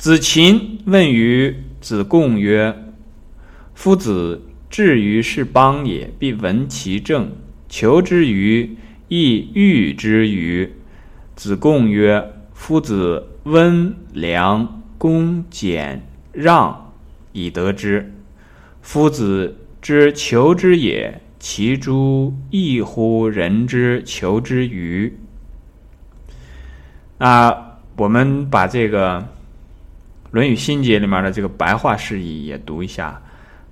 子禽问于子贡曰：“夫子至于是邦也，必闻其政，求之于亦欲之于。”子贡曰：“夫子温良恭俭让以得之。夫子之求之也，其诸异乎人之求之与？”那我们把这个《论语心结》里面的这个白话释义也读一下。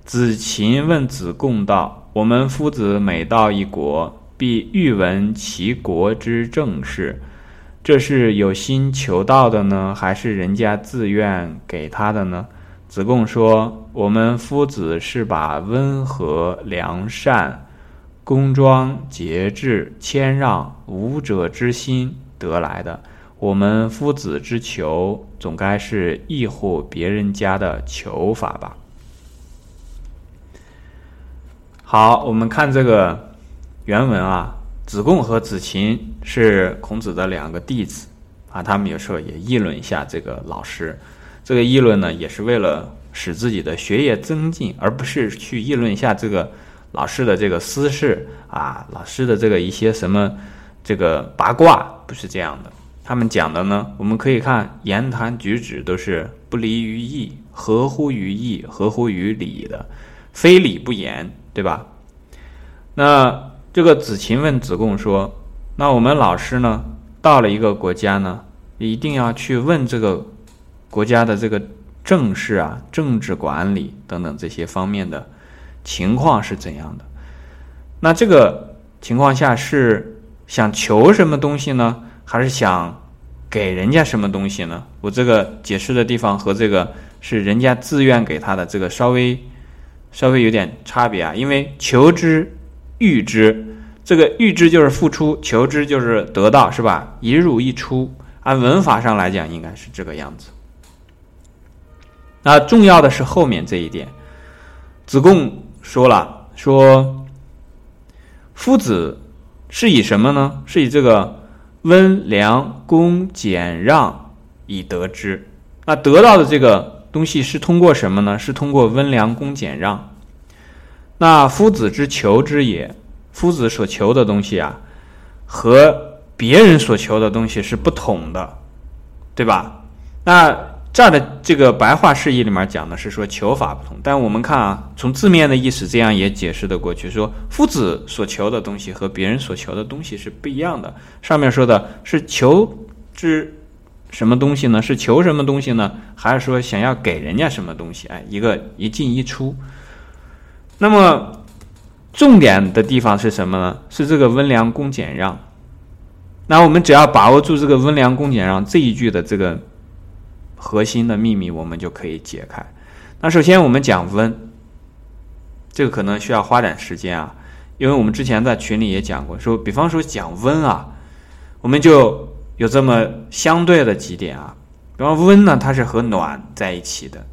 子禽问子贡道：“我们夫子每到一国，必欲闻其国之政事。”这是有心求道的呢，还是人家自愿给他的呢？子贡说：“我们夫子是把温和、良善、恭庄、节制、谦让、武者之心得来的。我们夫子之求，总该是异乎别人家的求法吧？”好，我们看这个原文啊。子贡和子禽是孔子的两个弟子啊，他们有时候也议论一下这个老师。这个议论呢，也是为了使自己的学业增进，而不是去议论一下这个老师的这个私事啊，老师的这个一些什么这个八卦，不是这样的。他们讲的呢，我们可以看言谈举止都是不离于义，合乎于义，合乎于礼的，非礼不言，对吧？那。这个子禽问子贡说：“那我们老师呢，到了一个国家呢，一定要去问这个国家的这个政事啊、政治管理等等这些方面的情况是怎样的？那这个情况下是想求什么东西呢，还是想给人家什么东西呢？我这个解释的地方和这个是人家自愿给他的这个稍微稍微有点差别啊，因为求之。”欲之，这个欲之就是付出，求之就是得到，是吧？一入一出，按文法上来讲，应该是这个样子。那重要的是后面这一点，子贡说了，说夫子是以什么呢？是以这个温良恭俭让以得之。那得到的这个东西是通过什么呢？是通过温良恭俭让。那夫子之求之也，夫子所求的东西啊，和别人所求的东西是不同的，对吧？那这儿的这个白话释义里面讲的是说求法不同，但我们看啊，从字面的意思，这样也解释的过去，说夫子所求的东西和别人所求的东西是不一样的。上面说的是求之什么东西呢？是求什么东西呢？还是说想要给人家什么东西？哎，一个一进一出。那么，重点的地方是什么呢？是这个温良恭俭让。那我们只要把握住这个温良恭俭让这一句的这个核心的秘密，我们就可以解开。那首先我们讲温，这个可能需要花点时间啊，因为我们之前在群里也讲过，说比方说讲温啊，我们就有这么相对的几点啊。比方温呢，它是和暖在一起的。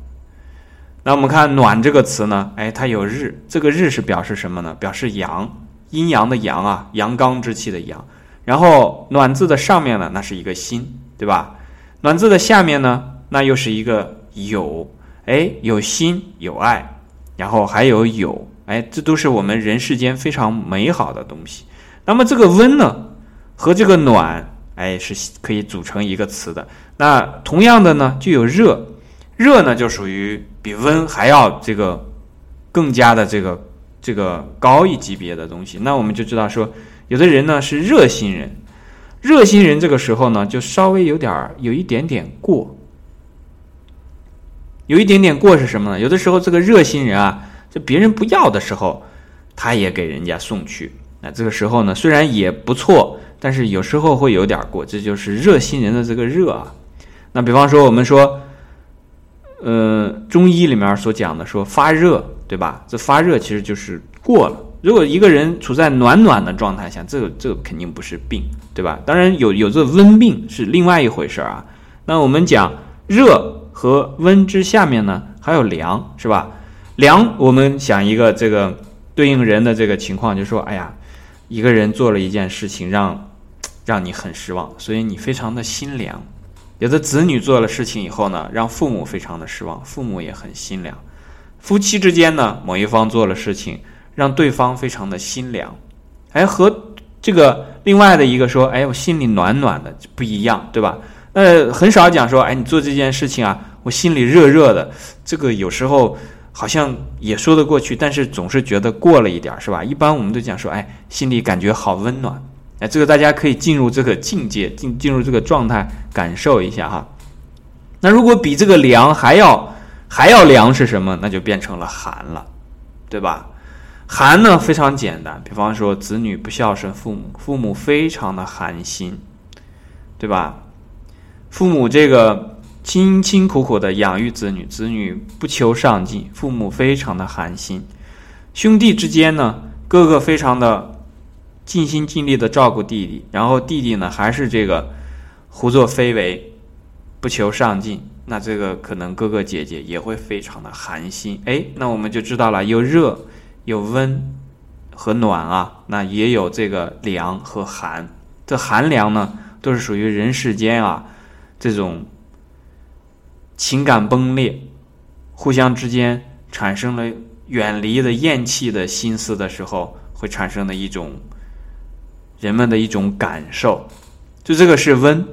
那我们看“暖”这个词呢？哎，它有日，这个日是表示什么呢？表示阳，阴阳的阳啊，阳刚之气的阳。然后“暖”字的上面呢，那是一个心，对吧？“暖”字的下面呢，那又是一个有，哎，有心有爱，然后还有有，哎，这都是我们人世间非常美好的东西。那么这个“温”呢，和这个“暖”，哎，是可以组成一个词的。那同样的呢，就有热。热呢，就属于比温还要这个更加的这个这个高一级别的东西。那我们就知道说，有的人呢是热心人，热心人这个时候呢就稍微有点儿有一点点过，有一点点过是什么呢？有的时候这个热心人啊，就别人不要的时候，他也给人家送去。那这个时候呢，虽然也不错，但是有时候会有点过，这就是热心人的这个热啊。那比方说我们说。呃，中医里面所讲的说发热，对吧？这发热其实就是过了。如果一个人处在暖暖的状态下，这个这个肯定不是病，对吧？当然有有这温病是另外一回事啊。那我们讲热和温之下面呢，还有凉，是吧？凉，我们想一个这个对应人的这个情况，就说，哎呀，一个人做了一件事情让让你很失望，所以你非常的心凉，有的子女做了事情以后呢，让父母非常的失望，父母也很心凉。夫妻之间呢，某一方做了事情，让对方非常的心凉，哎，和这个另外的一个说，哎，我心里暖暖的不一样，对吧？呃很少讲说，哎，你做这件事情啊，我心里热热的，这个有时候好像也说得过去，但是总是觉得过了一点，是吧？一般我们都讲说，哎，心里感觉好温暖，哎，这个大家可以进入这个境界，进进入这个状态，感受一下哈。那如果比这个凉还要。还要凉是什么？那就变成了寒了，对吧？寒呢非常简单，比方说子女不孝顺父母，父母非常的寒心，对吧？父母这个辛辛苦苦的养育子女，子女不求上进，父母非常的寒心。兄弟之间呢，哥哥非常的尽心尽力的照顾弟弟，然后弟弟呢还是这个胡作非为，不求上进。那这个可能哥哥姐姐也会非常的寒心，哎，那我们就知道了，有热有温和暖啊，那也有这个凉和寒。这寒凉呢，都是属于人世间啊这种情感崩裂，互相之间产生了远离的厌弃的心思的时候，会产生的一种人们的一种感受。就这个是温，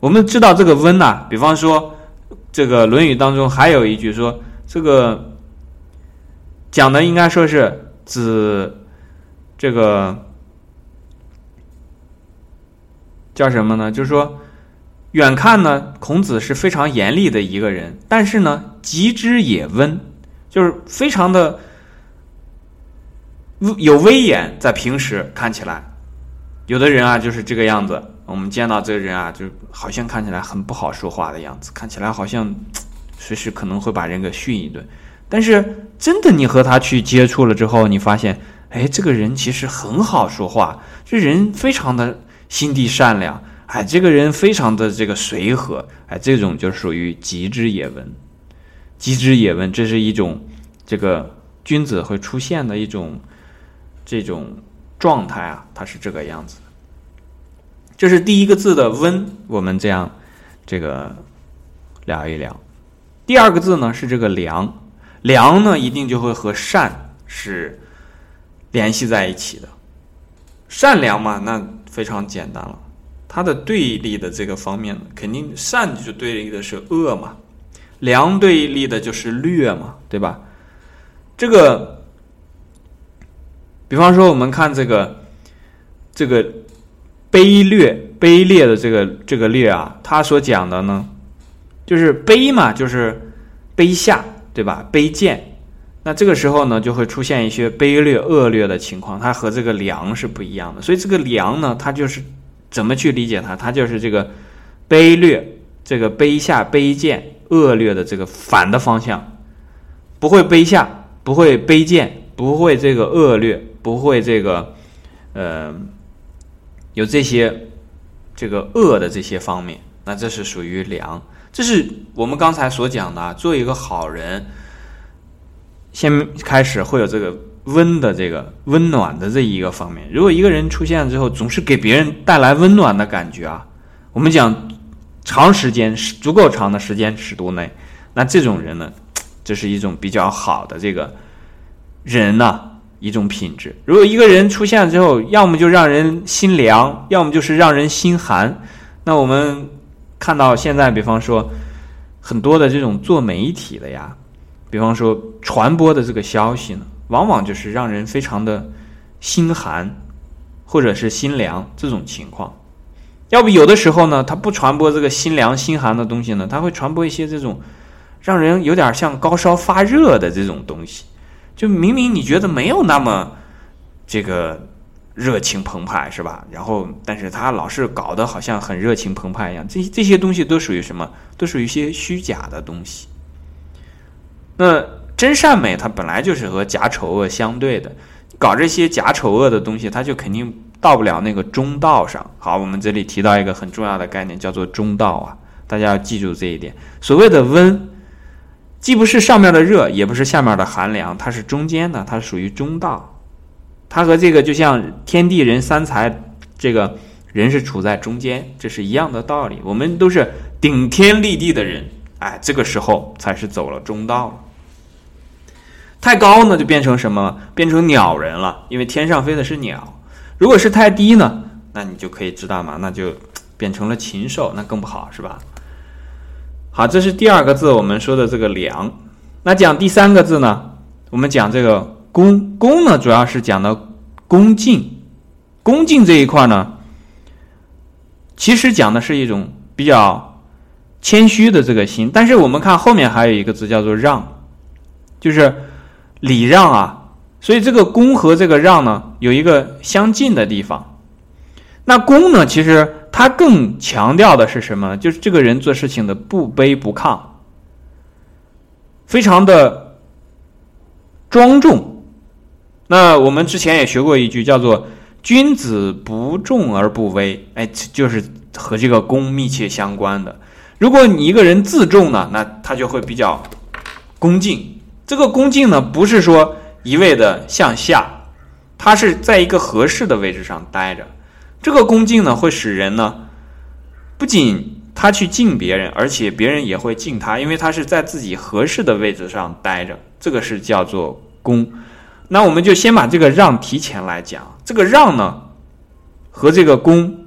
我们知道这个温呐，比方说。这个《论语》当中还有一句说，这个讲的应该说是子这个叫什么呢？就是说，远看呢，孔子是非常严厉的一个人，但是呢，极之也温，就是非常的有威严，在平时看起来，有的人啊就是这个样子。我们见到这个人啊，就好像看起来很不好说话的样子，看起来好像 随时可能会把人给训一顿。但是真的，你和他去接触了之后，你发现，哎，这个人其实很好说话，这人非常的心地善良，哎，这个人非常的这个随和，哎，这种就属于极之也文。极之也文，这是一种这个君子会出现的一种这种状态啊，他是这个样子。这是第一个字的“温”，我们这样这个聊一聊。第二个字呢是这个“良”，“良”呢一定就会和“善”是联系在一起的。善良嘛，那非常简单了。它的对立的这个方面，肯定善就对立的是恶嘛，良对立的就是劣嘛，对吧？这个，比方说我们看这个，这个。卑劣，卑劣的这个这个劣啊，他所讲的呢，就是卑嘛，就是卑下，对吧？卑贱，那这个时候呢，就会出现一些卑劣恶劣的情况，它和这个良是不一样的。所以这个良呢，它就是怎么去理解它？它就是这个卑劣，这个卑下、卑贱、恶劣的这个反的方向，不会卑下，不会卑贱，不会这个恶劣，不会这个，呃。有这些，这个恶的这些方面，那这是属于良。这是我们刚才所讲的，啊做一个好人，先开始会有这个温的这个温暖的这一个方面。如果一个人出现了之后，总是给别人带来温暖的感觉啊，我们讲长时间足够长的时间尺度内，那这种人呢，这是一种比较好的这个人呢。一种品质。如果一个人出现了之后，要么就让人心凉，要么就是让人心寒。那我们看到现在，比方说很多的这种做媒体的呀，比方说传播的这个消息呢，往往就是让人非常的心寒，或者是心凉这种情况。要不有的时候呢，他不传播这个心凉心寒的东西呢，他会传播一些这种让人有点像高烧发热的这种东西。就明明你觉得没有那么这个热情澎湃是吧？然后，但是他老是搞得好像很热情澎湃一样。这这些东西都属于什么？都属于一些虚假的东西。那真善美它本来就是和假丑恶相对的，搞这些假丑恶的东西，它就肯定到不了那个中道上。好，我们这里提到一个很重要的概念，叫做中道啊，大家要记住这一点。所谓的温。既不是上面的热，也不是下面的寒凉，它是中间的，它属于中道。它和这个就像天地人三才，这个人是处在中间，这是一样的道理。我们都是顶天立地的人，哎，这个时候才是走了中道了。太高呢，就变成什么？变成鸟人了，因为天上飞的是鸟。如果是太低呢，那你就可以知道嘛，那就变成了禽兽，那更不好，是吧？好，这是第二个字，我们说的这个良。那讲第三个字呢？我们讲这个恭，恭呢，主要是讲的恭敬，恭敬这一块呢，其实讲的是一种比较谦虚的这个心。但是我们看后面还有一个字叫做让，就是礼让啊。所以这个恭和这个让呢，有一个相近的地方。那恭呢，其实。它更强调的是什么？就是这个人做事情的不卑不亢，非常的庄重。那我们之前也学过一句，叫做“君子不重而不威”，哎，就是和这个恭密切相关的。如果你一个人自重呢，那他就会比较恭敬。这个恭敬呢，不是说一味的向下，他是在一个合适的位置上待着。这个恭敬呢，会使人呢，不仅他去敬别人，而且别人也会敬他，因为他是在自己合适的位置上待着。这个是叫做恭。那我们就先把这个让提前来讲。这个让呢，和这个恭，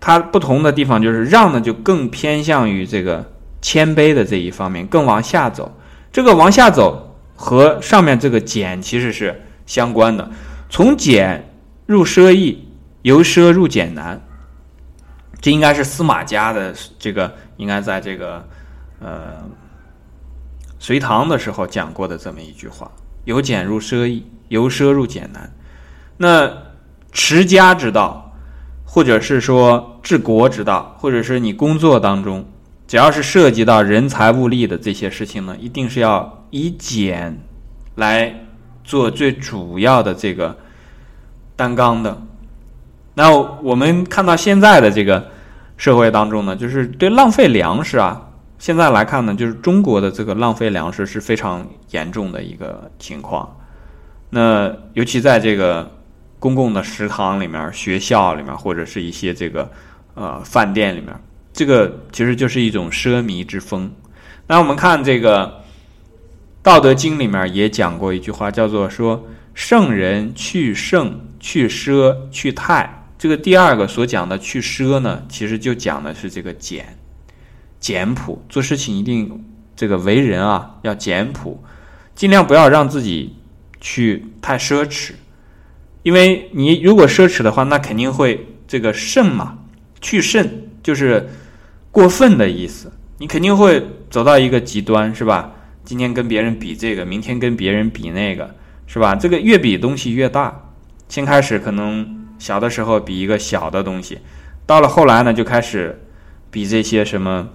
它不同的地方就是让呢，就更偏向于这个谦卑的这一方面，更往下走。这个往下走和上面这个俭其实是相关的，从俭入奢易。由奢入俭难，这应该是司马家的这个，应该在这个呃隋唐的时候讲过的这么一句话：由俭入奢易，由奢入俭难。那持家之道，或者是说治国之道，或者是你工作当中，只要是涉及到人财物力的这些事情呢，一定是要以俭来做最主要的这个担纲的。那我们看到现在的这个社会当中呢，就是对浪费粮食啊，现在来看呢，就是中国的这个浪费粮食是非常严重的一个情况。那尤其在这个公共的食堂里面、学校里面，或者是一些这个呃饭店里面，这个其实就是一种奢靡之风。那我们看这个《道德经》里面也讲过一句话，叫做说：“圣人去圣，去奢，去泰。”这个第二个所讲的去奢呢，其实就讲的是这个简，简朴，做事情一定这个为人啊要简朴，尽量不要让自己去太奢侈，因为你如果奢侈的话，那肯定会这个盛嘛，去盛就是过分的意思，你肯定会走到一个极端，是吧？今天跟别人比这个，明天跟别人比那个，是吧？这个越比东西越大，先开始可能。小的时候比一个小的东西，到了后来呢，就开始比这些什么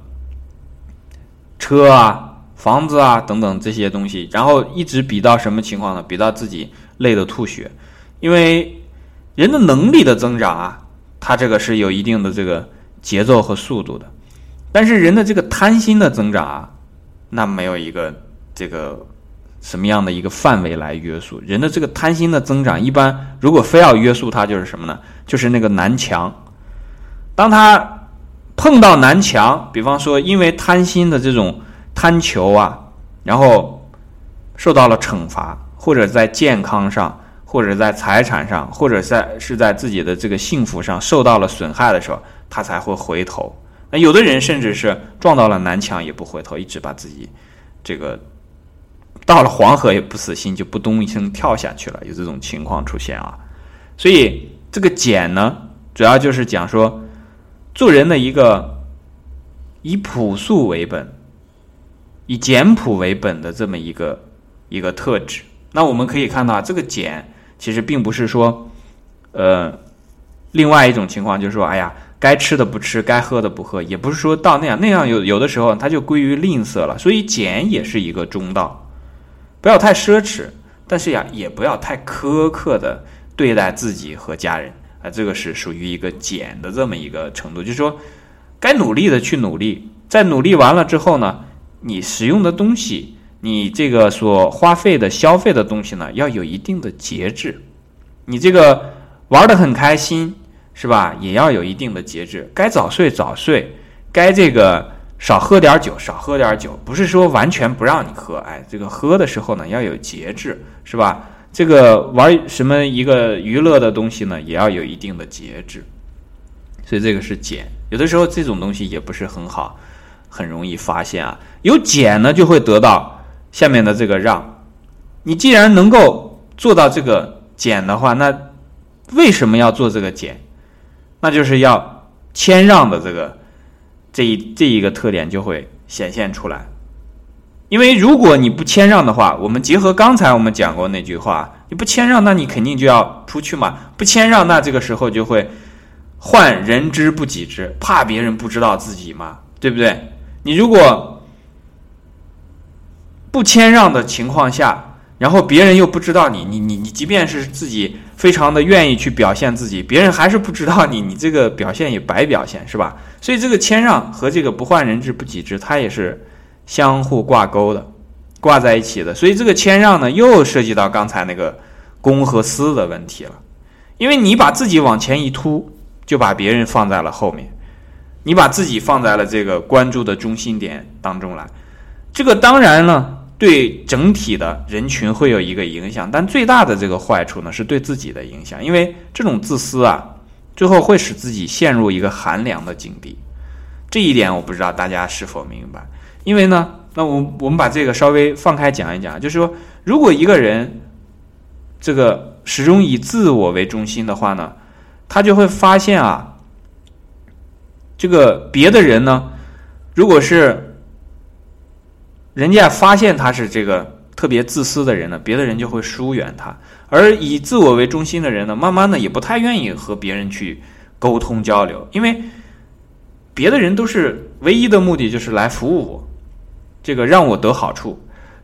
车啊、房子啊等等这些东西，然后一直比到什么情况呢？比到自己累得吐血。因为人的能力的增长啊，它这个是有一定的这个节奏和速度的，但是人的这个贪心的增长啊，那没有一个这个。什么样的一个范围来约束人的这个贪心的增长？一般如果非要约束它，就是什么呢？就是那个南墙。当他碰到南墙，比方说因为贪心的这种贪求啊，然后受到了惩罚，或者在健康上，或者在财产上，或者在是在自己的这个幸福上受到了损害的时候，他才会回头。那有的人甚至是撞到了南墙也不回头，一直把自己这个。到了黄河也不死心，就不咚一声跳下去了，有这种情况出现啊。所以这个简呢，主要就是讲说做人的一个以朴素为本、以简朴为本的这么一个一个特质。那我们可以看到，这个简其实并不是说，呃，另外一种情况就是说，哎呀，该吃的不吃，该喝的不喝，也不是说到那样，那样有有的时候它就归于吝啬了。所以俭也是一个中道。不要太奢侈，但是呀，也不要太苛刻的对待自己和家人啊，这个是属于一个减的这么一个程度。就是说，该努力的去努力，在努力完了之后呢，你使用的东西，你这个所花费的消费的东西呢，要有一定的节制。你这个玩的很开心，是吧？也要有一定的节制，该早睡早睡，该这个少喝点酒少喝点酒，不是说完全不让你喝，哎，这个喝的时候呢要有节制，是吧？这个玩什么一个娱乐的东西呢，也要有一定的节制，所以这个是减。有的时候这种东西也不是很好，很容易发现啊。有减呢，就会得到下面的这个让。你既然能够做到这个减的话，那为什么要做这个减？那就是要谦让的这个这一这一个特点就会显现出来。因为如果你不谦让的话，我们结合刚才我们讲过那句话，你不谦让，那你肯定就要出去嘛。不谦让，那这个时候就会患人之不己知，怕别人不知道自己嘛，对不对？你如果不谦让的情况下，然后别人又不知道你，你你你，即便是自己非常的愿意去表现自己，别人还是不知道你，你这个表现也白表现，是吧？所以这个谦让和这个不患人之不己知，它也是相互挂钩的，挂在一起的。所以这个谦让呢，又涉及到刚才那个公和私的问题了，因为你把自己往前一突，就把别人放在了后面，你把自己放在了这个关注的中心点当中来，这个当然了。对整体的人群会有一个影响，但最大的这个坏处呢，是对自己的影响，因为这种自私啊，最后会使自己陷入一个寒凉的境地。这一点我不知道大家是否明白。因为呢，那我我们把这个稍微放开讲一讲，就是说，如果一个人这个始终以自我为中心的话呢，他就会发现啊，这个别的人呢，如果是。人家发现他是这个特别自私的人呢，别的人就会疏远他；而以自我为中心的人呢，慢慢的也不太愿意和别人去沟通交流，因为别的人都是唯一的目的就是来服务我，这个让我得好处。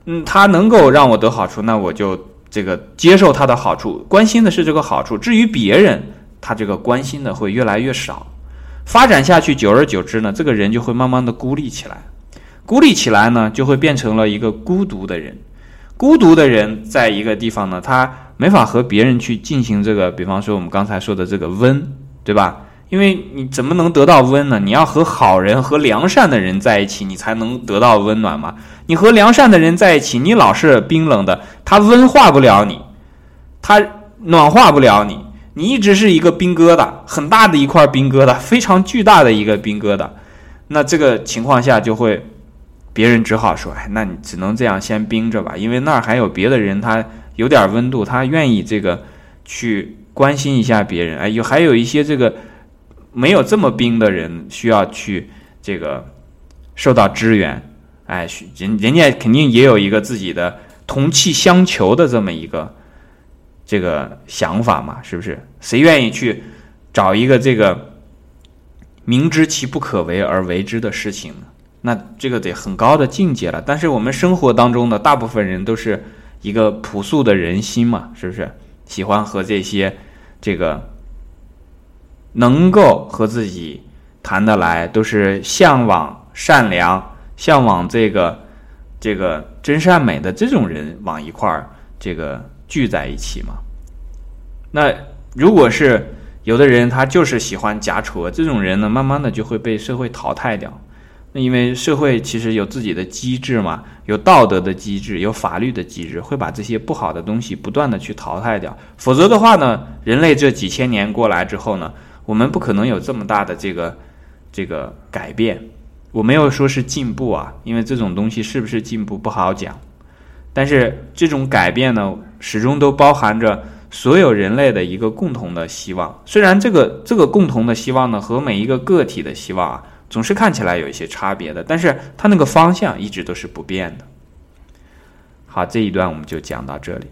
嗯，他能够让我得好处，那我就这个接受他的好处，关心的是这个好处。至于别人，他这个关心的会越来越少。发展下去，久而久之呢，这个人就会慢慢的孤立起来。孤立起来呢，就会变成了一个孤独的人。孤独的人在一个地方呢，他没法和别人去进行这个，比方说我们刚才说的这个温，对吧？因为你怎么能得到温呢？你要和好人和良善的人在一起，你才能得到温暖嘛。你和良善的人在一起，你老是冰冷的，他温化不了你，他暖化不了你，你一直是一个冰疙瘩，很大的一块冰疙瘩，非常巨大的一个冰疙瘩。那这个情况下就会。别人只好说：“哎，那你只能这样先冰着吧，因为那儿还有别的人，他有点温度，他愿意这个去关心一下别人。哎，有还有一些这个没有这么冰的人需要去这个受到支援。哎，人人家肯定也有一个自己的同气相求的这么一个这个想法嘛，是不是？谁愿意去找一个这个明知其不可为而为之的事情呢？”那这个得很高的境界了，但是我们生活当中的大部分人都是一个朴素的人心嘛，是不是？喜欢和这些这个能够和自己谈得来，都是向往善良、向往这个这个真善美的这种人往一块儿这个聚在一起嘛？那如果是有的人他就是喜欢假丑，这种人呢，慢慢的就会被社会淘汰掉。那因为社会其实有自己的机制嘛，有道德的机制，有法律的机制，会把这些不好的东西不断的去淘汰掉。否则的话呢，人类这几千年过来之后呢，我们不可能有这么大的这个这个改变。我没有说是进步啊，因为这种东西是不是进步不好讲。但是这种改变呢，始终都包含着所有人类的一个共同的希望。虽然这个这个共同的希望呢，和每一个个体的希望啊。总是看起来有一些差别的，但是它那个方向一直都是不变的。好，这一段我们就讲到这里。